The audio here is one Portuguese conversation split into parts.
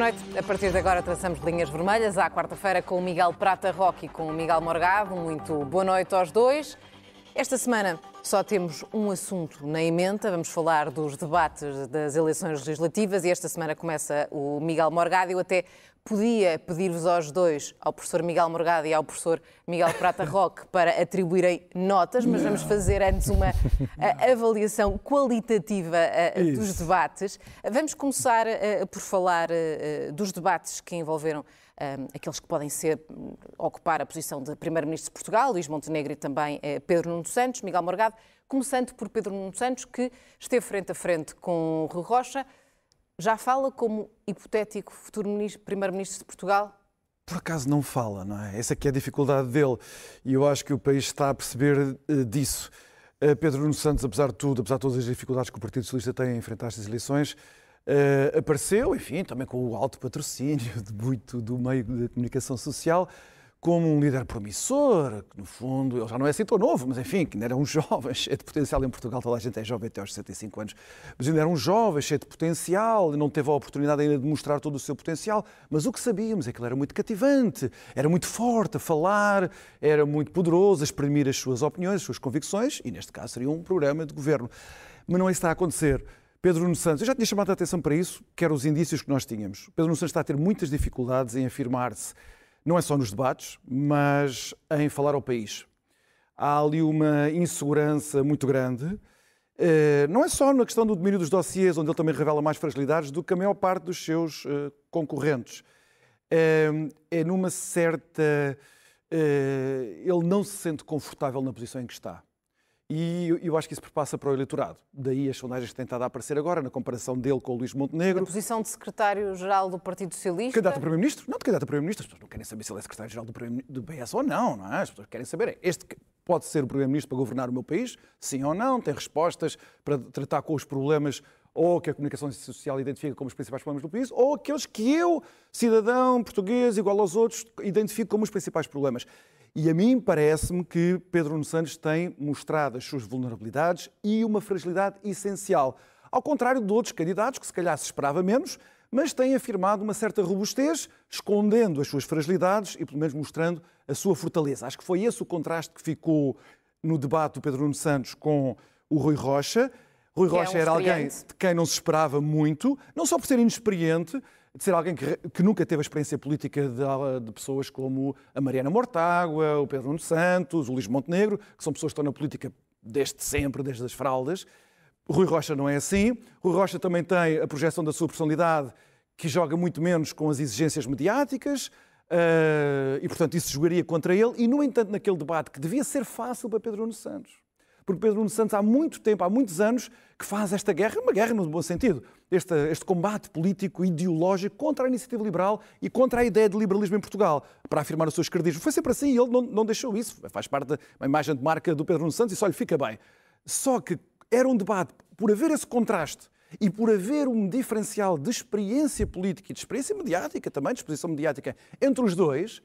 Noite. A partir de agora traçamos linhas vermelhas à quarta-feira com o Miguel Prata Roque e com o Miguel Morgado. Muito boa noite aos dois. Esta semana só temos um assunto na emenda. Vamos falar dos debates das eleições legislativas e esta semana começa o Miguel Morgado. Eu até podia pedir-vos aos dois, ao professor Miguel Morgado e ao professor Miguel Prata Roque, para atribuírem notas, mas vamos fazer antes uma avaliação qualitativa dos debates. Vamos começar por falar dos debates que envolveram aqueles que podem ser ocupar a posição de Primeiro-Ministro de Portugal, Luís Montenegro e também Pedro Nuno Santos, Miguel Morgado, começando por Pedro Nuno Santos, que esteve frente a frente com Rui Rocha, já fala como hipotético futuro primeiro-ministro de Portugal? Por acaso não fala, não é? Essa aqui é a dificuldade dele e eu acho que o país está a perceber uh, disso. Uh, Pedro Nuno Santos, apesar de tudo, apesar de todas as dificuldades que o Partido Socialista tem a enfrentar estas eleições, uh, apareceu, enfim, também com o alto patrocínio de muito do meio da comunicação social, como um líder promissor, que no fundo ele já não é assim tão novo, mas enfim, que ainda era um jovem cheio de potencial em Portugal, toda a gente é jovem até aos 65 anos, mas ainda era um jovem cheio de potencial não teve a oportunidade ainda de mostrar todo o seu potencial, mas o que sabíamos é que ele era muito cativante, era muito forte a falar, era muito poderoso a exprimir as suas opiniões, as suas convicções e neste caso seria um programa de governo. Mas não é isso que está a acontecer. Pedro Nuno Santos, eu já tinha chamado a atenção para isso, que eram os indícios que nós tínhamos. Pedro Nuno Santos está a ter muitas dificuldades em afirmar-se não é só nos debates, mas em falar ao país. Há ali uma insegurança muito grande. Eh, não é só na questão do domínio dos dossiês, onde ele também revela mais fragilidades do que a maior parte dos seus eh, concorrentes. Eh, é numa certa. Ele não se sente confortável na posição em que está. E eu acho que isso perpassa para o eleitorado. Daí as sondagens que têm estado a aparecer agora, na comparação dele com o Luís Montenegro. A posição de secretário-geral do Partido Socialista? Candidato a Primeiro-Ministro? Não, de candidato a Primeiro-Ministro. As pessoas não querem saber se ele é secretário-geral do, do PS ou não, não é? As pessoas querem saber, é este pode ser o Primeiro-Ministro para governar o meu país? Sim ou não? Tem respostas para tratar com os problemas ou que a comunicação social identifica como os principais problemas do país, ou aqueles que eu, cidadão português, igual aos outros, identifico como os principais problemas. E a mim parece-me que Pedro Nuno Santos tem mostrado as suas vulnerabilidades e uma fragilidade essencial. Ao contrário de outros candidatos, que se calhar se esperava menos, mas têm afirmado uma certa robustez, escondendo as suas fragilidades e pelo menos mostrando a sua fortaleza. Acho que foi esse o contraste que ficou no debate do Pedro Nuno Santos com o Rui Rocha. Rui que Rocha é um era alguém de quem não se esperava muito, não só por ser inexperiente, de ser alguém que, que nunca teve a experiência política de, de, pessoas como a Mariana Mortágua, o Pedro Nuno Santos, o Luís Montenegro, que são pessoas que estão na política desde sempre, desde as fraldas. Rui Rocha não é assim. Rui Rocha também tem a projeção da sua personalidade, que joga muito menos com as exigências mediáticas, uh, e portanto isso jogaria contra ele. E, no entanto, naquele debate que devia ser fácil para Pedro Nuno Santos, porque Pedro Nuno Santos há muito tempo, há muitos anos, que faz esta guerra, uma guerra no bom sentido, este, este combate político, ideológico contra a iniciativa liberal e contra a ideia de liberalismo em Portugal, para afirmar o seu esquerdismo. Foi sempre assim e ele não, não deixou isso. Faz parte da imagem de marca do Pedro Nuno Santos e só lhe fica bem. Só que era um debate, por haver esse contraste e por haver um diferencial de experiência política e de experiência mediática também, de exposição mediática entre os dois,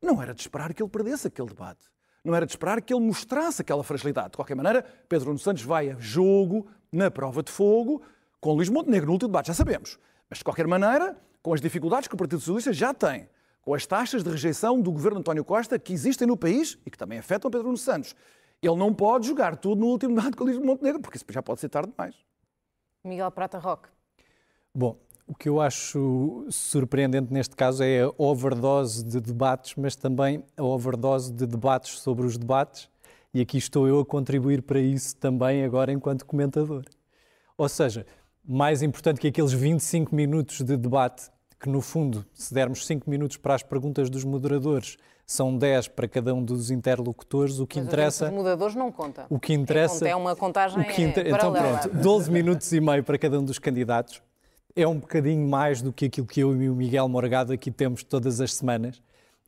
não era de esperar que ele perdesse aquele debate não era de esperar que ele mostrasse aquela fragilidade. De qualquer maneira, Pedro Nuno Santos vai a jogo, na prova de fogo, com Luís Montenegro no último debate, já sabemos. Mas, de qualquer maneira, com as dificuldades que o Partido Socialista já tem, com as taxas de rejeição do governo António Costa que existem no país e que também afetam Pedro Nuno Santos, ele não pode jogar tudo no último debate com Luís Montenegro, porque isso já pode ser tarde demais. Miguel Prata Roque. Bom, o que eu acho surpreendente neste caso é a overdose de debates, mas também a overdose de debates sobre os debates, e aqui estou eu a contribuir para isso também agora enquanto comentador. Ou seja, mais importante que aqueles 25 minutos de debate, que no fundo, se dermos 5 minutos para as perguntas dos moderadores, são 10 para cada um dos interlocutores, o que Mas interessa... Os moderadores não conta. O que interessa... É uma contagem o que inter... Então pronto, 12 minutos e meio para cada um dos candidatos é um bocadinho mais do que aquilo que eu e o Miguel Morgado aqui temos todas as semanas.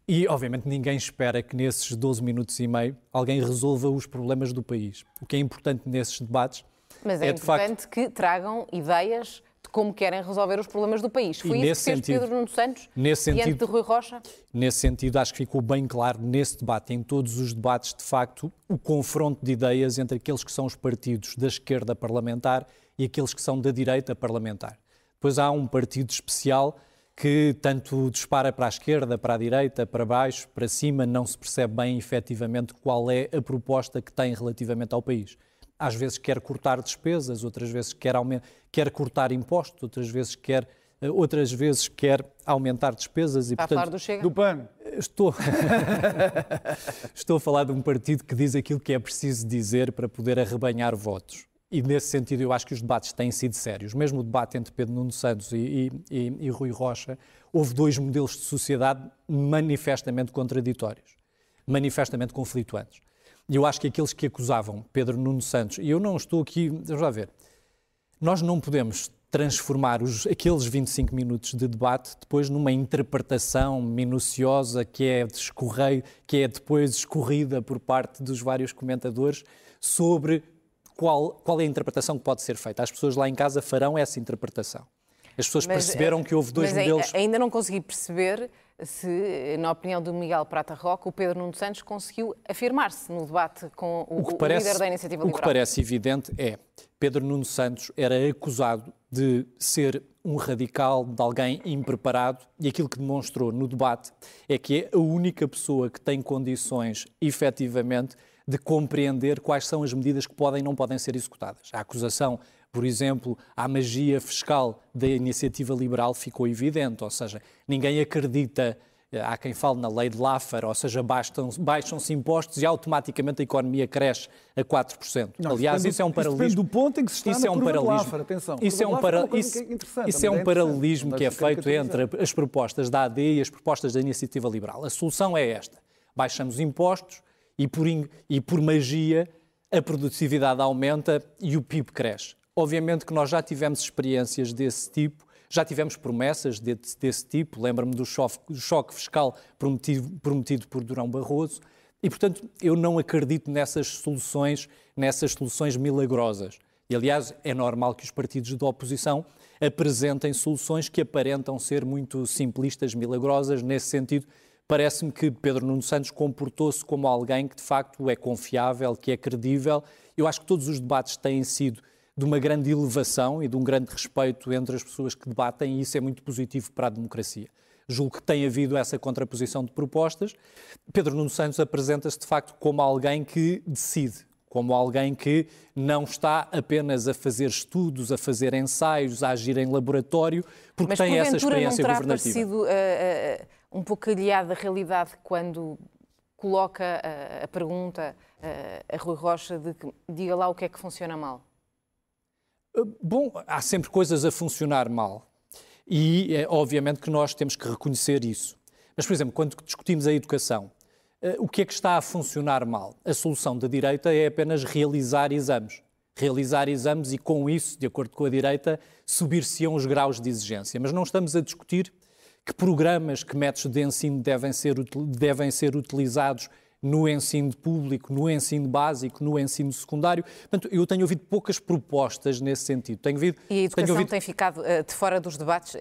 E, obviamente, ninguém espera que nesses 12 minutos e meio alguém resolva os problemas do país. O que é importante nesses debates Mas é, é de importante facto que tragam ideias de como querem resolver os problemas do país. Foi isso nesse que fez sentido- Pedro Nuno Santos nesse diante sentido- de Rui Rocha? Nesse sentido, acho que ficou bem claro nesse debate, em todos os debates, de facto, o confronto de ideias entre aqueles que são os partidos da esquerda parlamentar e aqueles que são da direita parlamentar. Depois há um partido especial que tanto dispara para a esquerda, para a direita, para baixo, para cima, não se percebe bem efetivamente qual é a proposta que tem relativamente ao país. Às vezes quer cortar despesas, outras vezes quer, quer cortar impostos, outras vezes quer, eh, outras vezes quer aumentar despesas e, Está a portanto, falar do Chega? Do PAN. Estou... Estou a falar de um partido que diz aquilo que é preciso dizer para poder arrebanhar votos. E nesse sentido eu acho que os debates têm sido sérios. Mesmo o debate entre Pedro Nuno Santos e, e- e- Rui Rocha, houve dois modelos de sociedade manifestamente contraditórios, manifestamente conflituantes. E eu acho que aqueles que acusavam Pedro Nuno Santos, e eu não estou aqui, vamos lá ver, nós não podemos transformar os, aqueles 25 minutos de debate depois numa interpretação minuciosa que é, de que é depois escorrida por parte dos vários comentadores sobre qual, qual é a interpretação que pode ser feita. As pessoas lá em casa farão essa interpretação. As pessoas Mas, perceberam eh, que houve dois modelos. Ainda não consegui perceber se, na opinião do Miguel Prata Roca, o Pedro Nuno Santos conseguiu afirmar-se no debate com o, O que, o parece, líder da Iniciativa o que Liberal. parece evidente é Pedro Nuno Santos era acusado de ser um radical, de alguém impreparado, e aquilo que demonstrou no debate é que é a única pessoa que tem condições, efetivamente, de compreender quais são as medidas que podem e não podem ser executadas. A acusação, por exemplo, à magia fiscal da iniciativa liberal ficou evidente, ou seja, ninguém acredita eh, Há quem fale na lei de Laffer, ou seja, baixam-se impostos e automaticamente a economia cresce a 4%. Não, Aliás, depende isso é um isso paralelismo. do ponto em que se está isso na é um de paralelismo. Laffer, atenção. Isso é um, é para... isso, é interessante, isso é um é paralelismo que é feito entre as propostas da AD e as propostas da iniciativa liberal. A solução é esta: baixamos impostos e por, e por magia a produtividade aumenta e o PIB cresce. Obviamente que nós já tivemos experiências desse tipo, já tivemos promessas de- desse tipo, choque, do choque fiscal prometido, prometido por Durão Barroso, e portanto eu não acredito nessas soluções, nessas soluções milagrosas. E aliás é normal que os partidos da oposição apresentem soluções que aparentam ser muito simplistas, milagrosas, nesse sentido Parece-me que Pedro Nuno Santos comportou-se como alguém que de facto é confiável, que é credível. Eu acho que todos os debates têm sido de uma grande elevação e de um grande respeito entre as pessoas que debatem, e isso é muito positivo para a democracia. Julgo que tem havido essa contraposição de propostas. Pedro Nuno Santos apresenta-se de facto como alguém que decide, como alguém que não está apenas a fazer estudos, a fazer ensaios, a agir em laboratório, porque Mas tem essa porventura não experiência terá governativa. parecido ah, ah, um pouco aliado da realidade quando coloca ah, a pergunta ah, a Rui Rocha de que diga lá o que é que funciona mal? Bom, há sempre coisas a funcionar mal. E é, obviamente que nós temos que reconhecer isso. Mas, por exemplo, quando discutimos a educação, eh, o que é que está a funcionar mal? A solução da direita é apenas realizar exames. Realizar exames e, com isso, de acordo com a direita, subir-se-ão os graus de exigência. Mas não estamos a discutir que programas, que métodos de ensino devem ser, devem ser utilizados no ensino público, no ensino básico, no ensino secundário. Portanto, eu tenho ouvido poucas propostas nesse sentido. Tenho ouvido, E a tenho educação ouvido tem ficado ah, de fora dos debates? ah,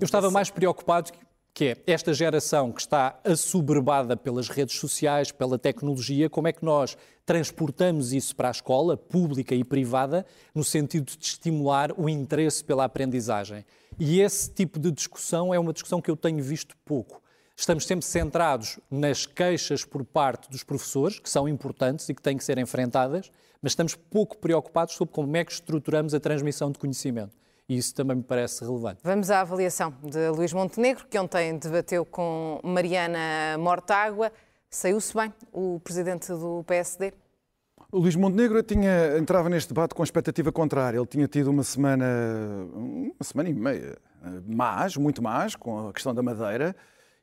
eu estava mais preocupado que é esta geração que está assoberbada pelas redes sociais, pela tecnologia, como é que nós transportamos isso para a escola, pública e privada, no sentido de estimular o interesse pela aprendizagem. E esse tipo de discussão é uma discussão que eu tenho visto pouco. Estamos sempre centrados nas queixas por parte dos professores, que são importantes e que têm que ser enfrentadas, mas estamos pouco preocupados sobre como é que estruturamos a transmissão de conhecimento. E isso também me parece relevante. Vamos à avaliação de Luís Montenegro, que ontem debateu com Mariana Mortágua. Saiu-se bem o presidente do PSD? O Luís Montenegro tinha, entrava neste debate com a expectativa contrária. Ele tinha tido uma semana, uma semana e meia, más, muito más, com a questão da Madeira,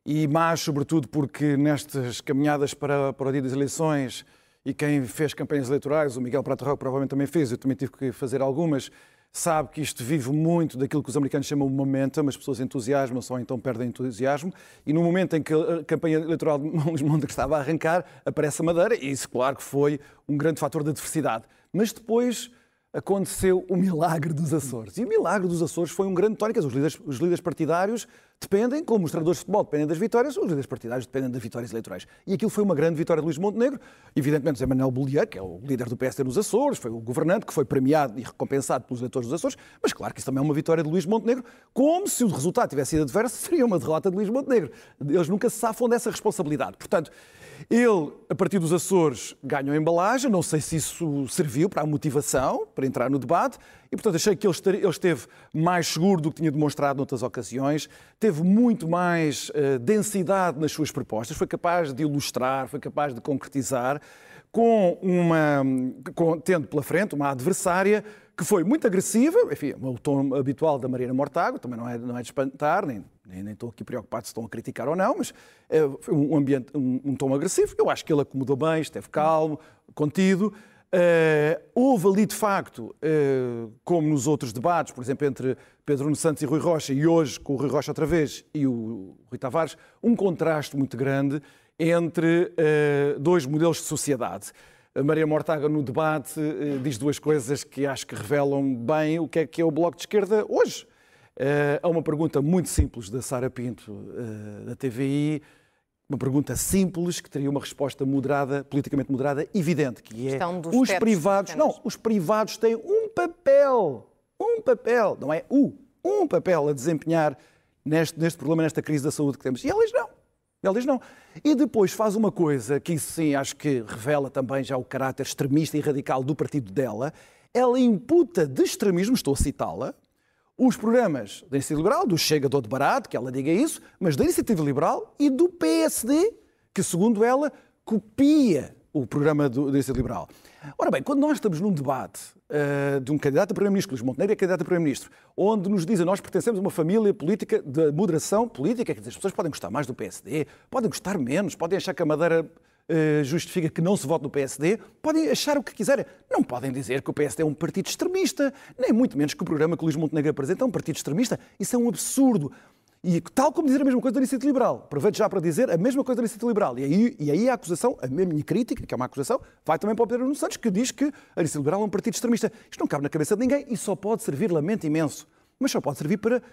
e más, sobretudo, porque nestas caminhadas para, para o dia das eleições, e quem fez campanhas eleitorais, o Miguel Prata Roque provavelmente também fez, eu também tive que fazer algumas, sabe que isto vive muito daquilo que os americanos chamam de momentum, as pessoas entusiasmam só então perdem entusiasmo, e no momento em que a campanha eleitoral de Luís Montenegro estava a arrancar, aparece a Madeira, e isso, claro, que foi um grande fator de diversidade. Mas depois aconteceu o milagre dos Açores. E o milagre dos Açores foi um grande tónico. Os líderes, os líderes partidários dependem, como os treinadores de futebol dependem das vitórias, os líderes partidários dependem das vitórias eleitorais. E aquilo foi uma grande vitória de Luís Montenegro. Evidentemente, José Manuel Bollier, que é o líder do PSD nos Açores, foi o governante que foi premiado e recompensado pelos eleitores dos Açores, mas claro que isso também é uma vitória de Luís Montenegro, como se o resultado tivesse sido adverso, seria uma derrota de Luís Montenegro. Eles nunca se safam dessa responsabilidade. Portanto, ele, a partir dos Açores, ganhou a embalagem. Não sei se isso serviu para a motivação, para entrar no debate. E, portanto, achei que ele esteve mais seguro do que tinha demonstrado noutras ocasiões. Teve muito mais uh, densidade nas suas propostas. Foi capaz de ilustrar, foi capaz de concretizar, com uma, com, tendo pela frente uma adversária que foi muito agressiva, enfim, o tom habitual da Mariana Mortágua, também não é, não é de espantar, nem, nem, nem estou aqui preocupado se estão a criticar ou não, mas é, foi um, ambiente, um, um, tom agressivo. Eu acho que ele acomodou bem, esteve calmo, contido. Uh, houve ali, de facto, uh, como nos outros debates, por exemplo, entre Pedro Santos e Rui Rocha, e hoje com o Rui Rocha outra vez e o Rui Tavares, um contraste muito grande entre uh, dois modelos de sociedade. A Maria Mortaga, no debate, diz duas coisas que acho que revelam bem o que é que é o Bloco de Esquerda hoje. Há uma pergunta muito simples da Sara Pinto, da TVI, uma pergunta simples que teria uma resposta moderada, politicamente moderada, evidente, que é os privados, não, os privados têm um papel, um papel, não é o, um papel a desempenhar neste, neste problema, nesta crise da saúde que temos. E eles não. Diz não. E depois faz uma coisa que isso sim acho que revela também já o caráter extremista e radical do partido dela. Ela imputa de extremismo, estou a citá-la, os programas da Iniciativa Liberal, do Chega do Barato, que ela diga isso, mas da Iniciativa Liberal e do PSD, que segundo ela copia o programa do, da Iniciativa Liberal. Ora bem, quando nós estamos num debate uh, de um candidato a Primeiro-Ministro, Luís Montenegro é candidato a Primeiro-Ministro, onde nos dizem nós pertencemos a uma família política de moderação política, quer dizer, as pessoas podem gostar mais do PSD, podem gostar menos, podem achar que a Madeira justifica que não se vote no PSD, podem achar o que quiserem. Não podem dizer que o PSD é um partido extremista, nem muito menos que o programa que o Luís Montenegro apresenta é um partido extremista. Isso é um absurdo. E tal como dizer a mesma coisa da Iniciativa Liberal. Aproveito já para dizer a mesma coisa da Iniciativa Liberal. E aí, e aí a acusação, a minha crítica, que é uma acusação, vai também para o Pedro Nuno Santos, que diz que a Iniciativa Liberal é um partido extremista. Isto não cabe na cabeça de ninguém e só pode servir, lamento imenso, mas só pode servir para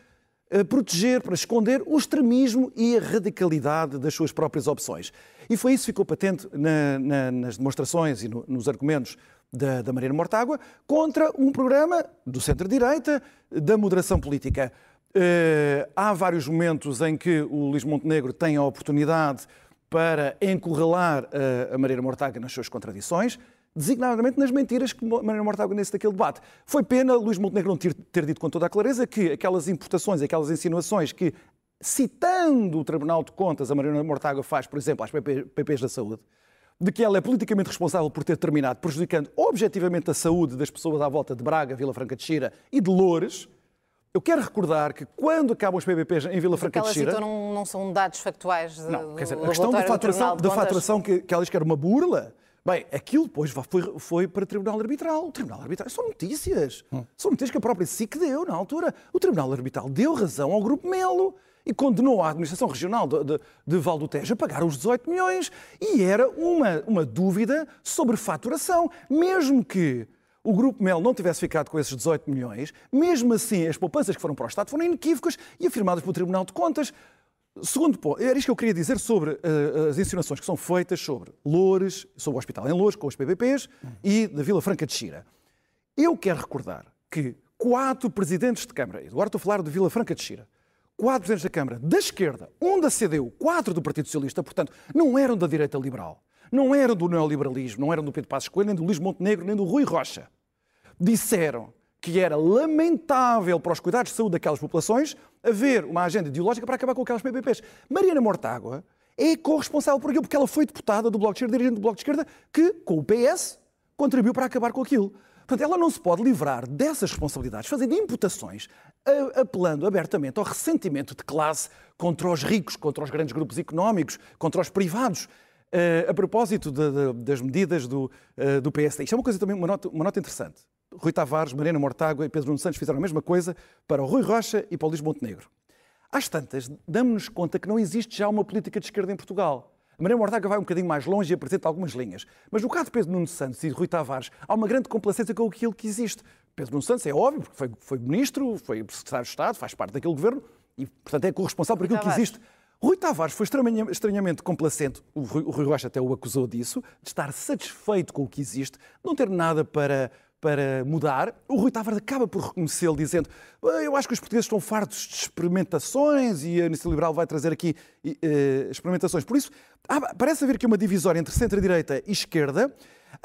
proteger, para esconder o extremismo e a radicalidade das suas próprias opções. E foi isso que ficou patente na, na, nas demonstrações e no, nos argumentos da, da Mariana Mortágua contra um programa do centro-direita da moderação política. Uh, há vários momentos em que o Luís Montenegro tem a oportunidade para encurralar uh, a Maria Mortágua nas suas contradições, designadamente nas mentiras que Maria Mortágua disse daquele debate. Foi pena Luís Montenegro não ter, ter dito com toda a clareza que aquelas importações, aquelas insinuações que, citando o Tribunal de Contas, a Maria Mortágua faz, por exemplo, às PP, PPs da saúde, de que ela é politicamente responsável por ter terminado prejudicando objetivamente a saúde das pessoas à volta de Braga, Vila Franca de Xira e de Loures, eu quero recordar que quando acabam os PBPs em Vila Franca de Xira... não, não são dados factuais de, Não, quer dizer, a questão da faturação, da faturação que, que ela diz que era uma burla... Bem, aquilo depois foi, foi para o Tribunal Arbitral. O Tribunal Arbitral são notícias. Hum. São notícias que a própria SIC deu na altura. O Tribunal Arbitral deu razão ao Grupo Melo e condenou a Administração Regional de, de, de Val do Tejo a pagar os 18 milhões. E era uma, uma dúvida sobre faturação. Mesmo que o Grupo Mel não tivesse ficado com esses 18 milhões, mesmo assim as poupanças que foram para o Estado foram inequívocas e afirmadas pelo Tribunal de Contas. Segundo ponto, era isto que eu queria dizer sobre uh, as insinuações que são feitas sobre Loures, sobre o hospital em Loures, com os PBPs, e da Vila Franca de Xira. Eu quero recordar que quatro presidentes de Câmara, agora estou a falar de Vila Franca de Xira, quatro presidentes da Câmara da esquerda, um da CDU, quatro do Partido Socialista, portanto, não eram da direita liberal, não eram do neoliberalismo, não eram do Pedro Passos Coelho, nem do Luís Montenegro, nem do Rui Rocha disseram que era lamentável para os cuidados de saúde daquelas populações haver uma agenda ideológica para acabar com aquelas PPPs. Mariana Mortágua é corresponsável por aquilo, porque ela foi deputada do Bloco de Esquerda, dirigente do Bloco de Esquerda, que, com o PS, contribuiu para acabar com aquilo. Portanto, ela não se pode livrar dessas responsabilidades, fazendo imputações, apelando abertamente ao ressentimento de classe contra os ricos, contra os grandes grupos económicos, contra os privados. Uh, a propósito de, de, das medidas do, uh, do PSD, isto é uma coisa também, uma nota, uma nota interessante. Rui Tavares, Mariana Mortágua e Pedro Nuno Santos fizeram a mesma coisa para o Rui Rocha e para o Luís Montenegro. Às tantas, damos-nos conta que não existe já uma política de esquerda em Portugal. A Mariana Mortágua vai um bocadinho mais longe e apresenta algumas linhas. Mas no caso de Pedro Nuno Santos e de Rui Tavares, há uma grande complacência com aquilo que existe. Pedro Nuno Santos é óbvio, porque foi, foi ministro, foi secretário de Estado, faz parte daquele governo e, portanto, é corresponsável por aquilo que existe. Rui Tavares foi estranhamente complacente, o Rui, o Rui Rocha até o acusou disso, de estar satisfeito com o que existe, não ter nada para, para mudar. O Rui Tavares acaba por reconhecê-lo, dizendo: Eu acho que os portugueses estão fartos de experimentações e a Iniciativa Liberal vai trazer aqui uh, experimentações. Por isso, parece haver aqui uma divisória entre centro-direita e esquerda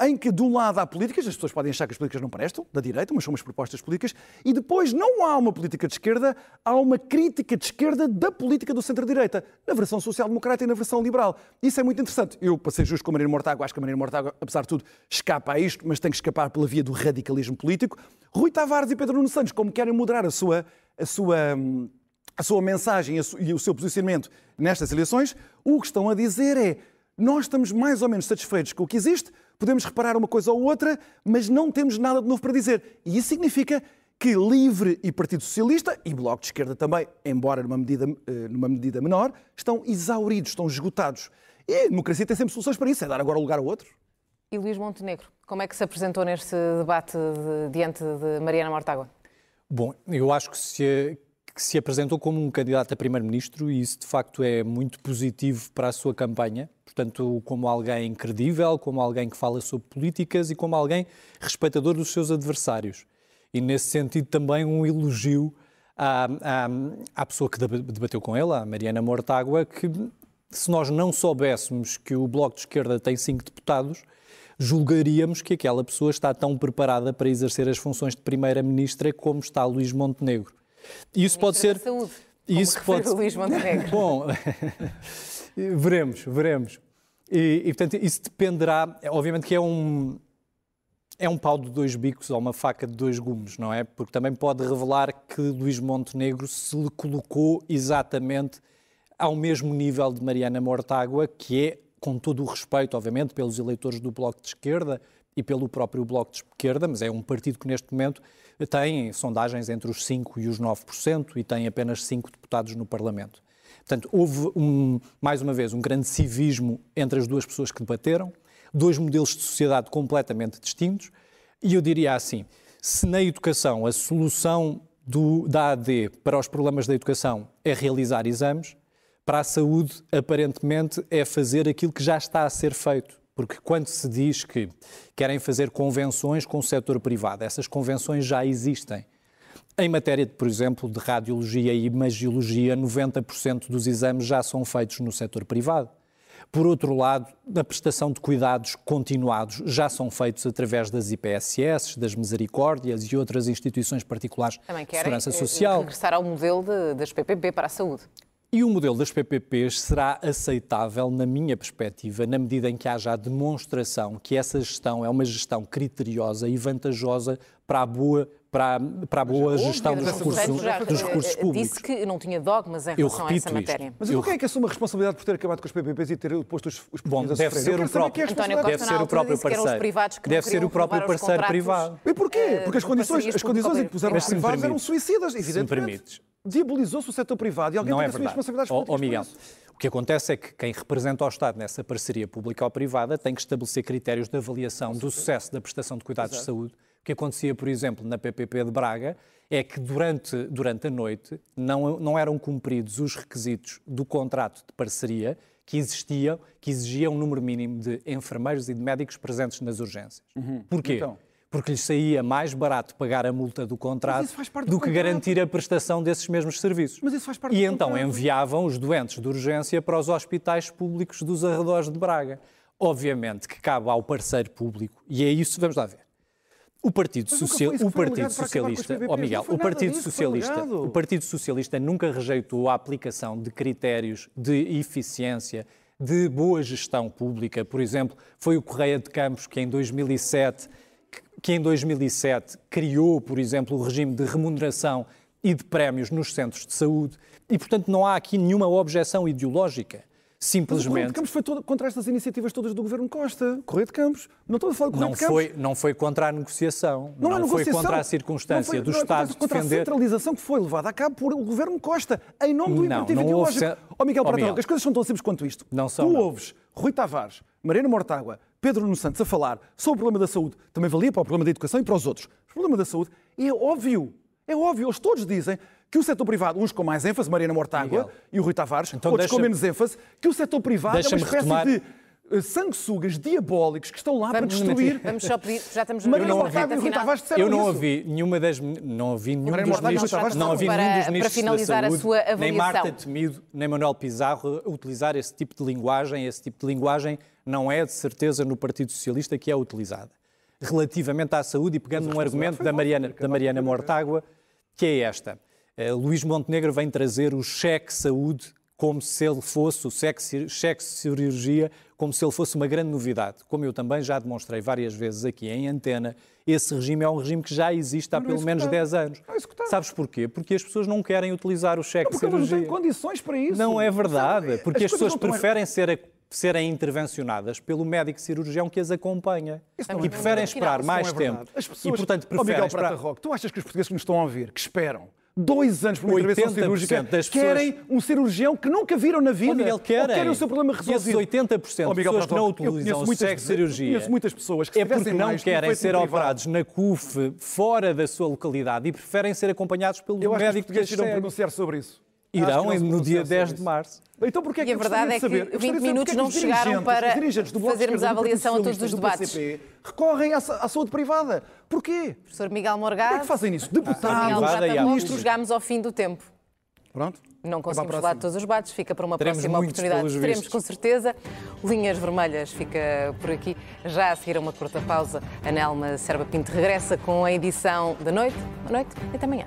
em que de um lado há políticas, as pessoas podem achar que as políticas não prestam, da direita, mas são umas propostas políticas, e depois não há uma política de esquerda, há uma crítica de esquerda da política do centro-direita, na versão social-democrata e na versão liberal. Isso é muito interessante. Eu, para ser justo com a Marina Mortágua, acho que a Marina Mortágua, apesar de tudo, escapa a isto, mas tem que escapar pela via do radicalismo político. Rui Tavares e Pedro Nuno Santos, como querem moderar a sua, a sua, a sua mensagem e o seu posicionamento nestas eleições, o que estão a dizer é nós estamos mais ou menos satisfeitos com o que existe, podemos reparar uma coisa ou outra, mas não temos nada de novo para dizer. E isso significa que Livre e Partido Socialista, e Bloco de Esquerda também, embora numa medida, eh, numa medida menor, estão exauridos, estão esgotados. E a democracia tem sempre soluções para isso, é dar agora lugar a outro. E Luís Montenegro, como é que se apresentou neste debate de, diante de Mariana Mortágua? Bom, eu acho que se, que se apresentou como um candidato a primeiro-ministro e isso de facto é muito positivo para a sua campanha, portanto, como alguém credível, como alguém que fala sobre políticas e como alguém respeitador dos seus adversários. E nesse sentido também um elogio à, à, à pessoa que debateu com ele, a Mariana Mortágua, que se nós não soubéssemos que o Bloco de Esquerda tem cinco deputados, julgaríamos que aquela pessoa está tão preparada para exercer as funções de Primeira-Ministra como está Luís Montenegro. Isso pode ser. Saúde, isso pode. Luís Montenegro. Bom, veremos, veremos. E, e, portanto, isso dependerá. Obviamente que é um. É um pau de dois bicos ou uma faca de dois gumes, não é? Porque também pode revelar que Luís Montenegro se colocou exatamente ao mesmo nível de Mariana Mortágua, que é, com todo o respeito, obviamente, pelos eleitores do Bloco de Esquerda e pelo próprio Bloco de Esquerda, mas é um partido que neste momento tem sondagens entre os 5% e os 9% e tem apenas 5 deputados no Parlamento. Portanto, houve, um, mais uma vez, um grande civismo entre as duas pessoas que debateram, dois modelos de sociedade completamente distintos, e eu diria assim: se na educação a solução do, da AD para os problemas da educação é realizar exames, para a saúde, aparentemente, é fazer aquilo que já está a ser feito. Porque quando se diz que querem fazer convenções com o setor privado, essas convenções já existem. Em matéria, por exemplo, de radiologia e imagiologia, 90% dos exames já são feitos no setor privado. Por outro lado, a prestação de cuidados continuados já são feitos através das IPSS, das Misericórdias e outras instituições particulares de segurança eh, social. regressar ao modelo de, das PPP para a saúde. E o modelo das PPPs será aceitável, na minha perspectiva, na medida em que haja a demonstração que essa gestão é uma gestão criteriosa e vantajosa para a boa para, para a boa gestão dos recursos, dos recursos públicos. Disse que não tinha dogmas em relação a essa matéria. Mas eu... quem é que assume a responsabilidade por ter acabado com os PPPs e ter posto os, os Bom, deve ser, o próprio, é deve ser o próprio parceiro. Deve ser o próprio parceiro privado. E porquê? Porque as condições, as condições em que puseram os privados eram suicidas, evidentemente diabolizou-se o setor privado e alguém não tem é assumir responsabilidades oh, oh, Miguel, o que acontece é que quem representa o Estado nessa parceria pública ou privada tem que estabelecer critérios de avaliação do sucesso da prestação de cuidados Exato. de saúde. O que acontecia, por exemplo, na PPP de Braga é que durante, durante a noite não, não eram cumpridos os requisitos do contrato de parceria que existiam, que exigia um número mínimo de enfermeiros e de médicos presentes nas urgências. Uhum. Porquê? Então porque lhes saía mais barato pagar a multa do contrato do, do, que garantir a prestação desses mesmos serviços. Mas isso faz parte e então contrato. enviavam os doentes de urgência para os hospitais públicos dos arredores de Braga. Obviamente que cabe ao parceiro público, e é isso, vamos lá ver. O Partido, Social, o Partido Socialista, oh Miguel, o Partido Socialista, o Partido Socialista nunca rejeitou a aplicação de critérios de eficiência, de boa gestão pública. Por exemplo, foi o Correia de Campos que em 2007 que em 2007 criou, por exemplo, o regime de remuneração e de prémios nos centros de saúde. E, portanto, não há aqui nenhuma objeção ideológica. Simplesmente. Mas o Correio de Campos foi todo, contra estas iniciativas todas do Governo Costa. Correio de Campos. Não estou a falar do Correio não de Campos. Foi, não foi contra a negociação. Não, não, não foi contra a circunstância foi, do não, Estado foi contra defender... a centralização que foi levada a cabo por o Governo Costa, em nome do imperativo ideológico. Houve... Oh, Miguel, oh, Miguel. as coisas são tão simples quanto isto. Não são. Tu não. ouves Rui Tavares, Mariana Mortágua, Pedro Nuno Santos a falar sobre o problema da saúde, também valia para o problema da educação e para os outros. O problema da saúde é óbvio. É óbvio, eles todos dizem que o setor privado, uns com mais ênfase, Mariana Mortágua e o Rui Tavares, então outros deixa... com menos ênfase, que o setor privado é uma espécie retomar... de sanguessugas diabólicos que estão lá vamos, para destruir. Vamos só pedir, já estamos Mariana Mortágua e Rui Tavares disseram Eu não isso. ouvi nenhuma das não ouvi nenhum dos ministros, não ouvi nenhum dos ministros para finalizar da saúde, a sua avaliação. nem Marta Temido, nem Manuel Pizarro utilizar esse tipo de linguagem, esse tipo de linguagem não é de certeza no Partido Socialista que é utilizada. Relativamente à saúde e pegando num argumento da Mariana, da Mariana Mortágua, que é esta. Uh, Luís Montenegro vem trazer o cheque saúde como se ele fosse, o cheque, cheque cirurgia, como se ele fosse uma grande novidade. Como eu também já demonstrei várias vezes aqui em antena, esse regime é um regime que já existe há pelo menos 10 anos. Sabes porquê? Porque as pessoas não querem utilizar o cheque não, cirurgia. Não têm condições para isso. Não é verdade, porque as, as pessoas preferem ser serem intervencionadas pelo médico cirurgião que as acompanha. e preferem esperar mais é tempo. As pessoas, e, portanto, preferem oh, Miguel esperar... Roque, tu achas que os portugueses que nos estão a ouvir, que esperam dois anos para uma intervenção cirúrgica, das querem pessoas... um cirurgião que nunca viram na vida? Oh, Miguel, querem. querem o seu problema resolvido? E esses 80% oh, de pessoas que não utilizam o sexo cirurgia conheço muitas pessoas que é porque não mais, querem ser operados na CUF fora da sua localidade e preferem ser acompanhados pelo Eu médico acho que os irão pronunciar sobre isso. Irão no dia 10 de março. Então, porquê é que e a verdade é que 20 minutos não chegaram para fazermos a avaliação a todos os debates. PCP, recorrem à, à, saúde privada. Porquê? Professor Miguel Morgado. Porquê é que fazem isso? Deputados, ministros. Chegámos ao fim do tempo. Pronto. Não conseguimos falar de todos os debates, fica para uma Teremos próxima oportunidade. Teremos com certeza. Linhas Vermelhas fica por aqui. Já a seguir a uma curta pausa, a Nelma Serba Pinto regressa com a edição da noite. Boa noite e até amanhã.